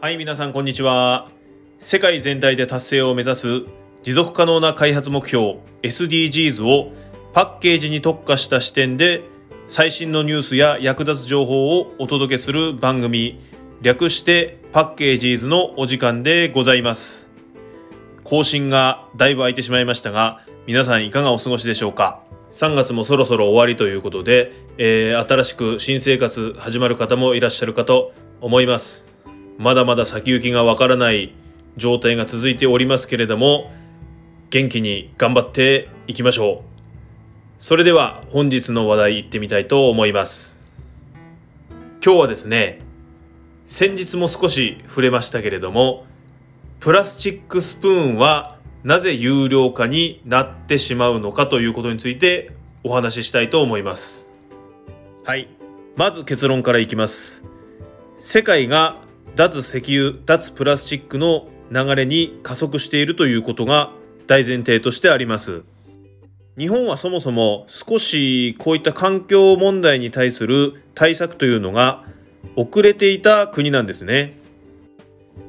はい、皆さんこんにちは。世界全体で達成を目指す持続可能な開発目標 SDGs をパッケージに特化した視点で最新のニュースや役立つ情報をお届けする番組略してパッケージーズのお時間でございます。更新がだいぶ空いてしまいましたが皆さんいかがお過ごしでしょうか。3月もそろそろ終わりということで、えー、新しく新生活始まる方もいらっしゃるかと思います。まだまだ先行きがわからない状態が続いておりますけれども元気に頑張っていきましょう。それでは本日の話題いってみたいと思います。今日はですね先日も少し触れましたけれどもプラスチックスプーンはなぜ有料化になってしまうのかということについてお話ししたいと思います。はい。まず結論からいきます。世界が脱石油脱プラスチックの流れに加速しているということが大前提としてあります日本はそもそも少しこういった環境問題に対する対策というのが遅れていた国なんですね。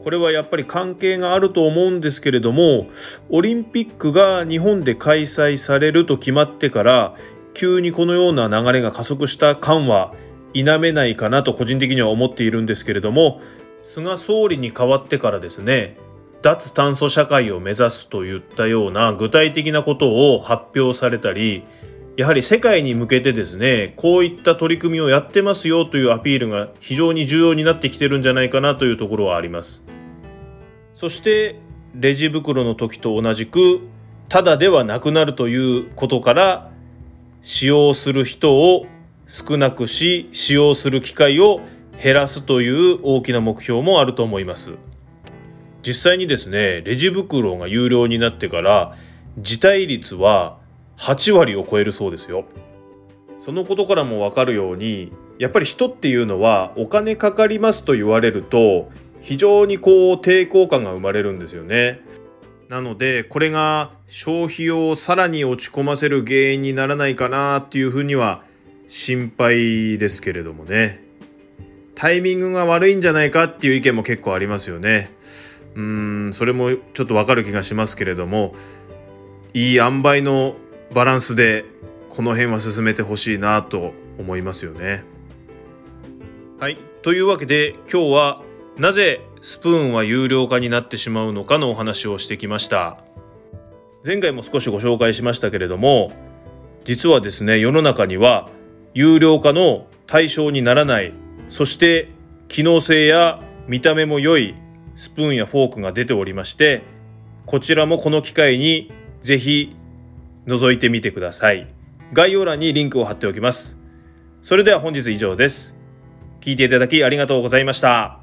これはやっぱり関係があると思うんですけれどもオリンピックが日本で開催されると決まってから急にこのような流れが加速した感は否めないかなと個人的には思っているんですけれども菅総理に代わってからですね脱炭素社会を目指すといったような具体的なことを発表されたりやはり世界に向けてですねこういった取り組みをやってますよというアピールが非常に重要になってきてるんじゃないかなというところはあります。そしてレジ袋の時と同じくただではなくなるということから使用する人を少なくし使用する機会を減らすという大きな目標もあると思います。実際にですねレジ袋が有料になってから辞退率は8割を超えるそうですよ。そのことからも分かるようにやっぱり人っていうのはお金かかりますと言われると非常にこう抵抗感が生まれるんですよね。なのでこれが消費をさらに落ち込ませる原因にならないかなっていうふうには心配ですけれどもね。タイミングが悪いんじゃないかっていう意見も結構ありますよねうんそれもちょっとわかる気がしますけれどもいい塩梅のバランスでこの辺は進めてほしいなと思いますよね。はいというわけで今日はなぜスプーンは有料化になってしまうのかのお話をしてきました。前回も少しご紹介しましたけれども実はですね世の中には有料化の対象にならないそして機能性や見た目も良いスプーンやフォークが出ておりましてこちらもこの機会にぜひ覗いてみてください。概要欄にリンクを貼っておきます。それでは本日以上です。聞いていただきありがとうございました。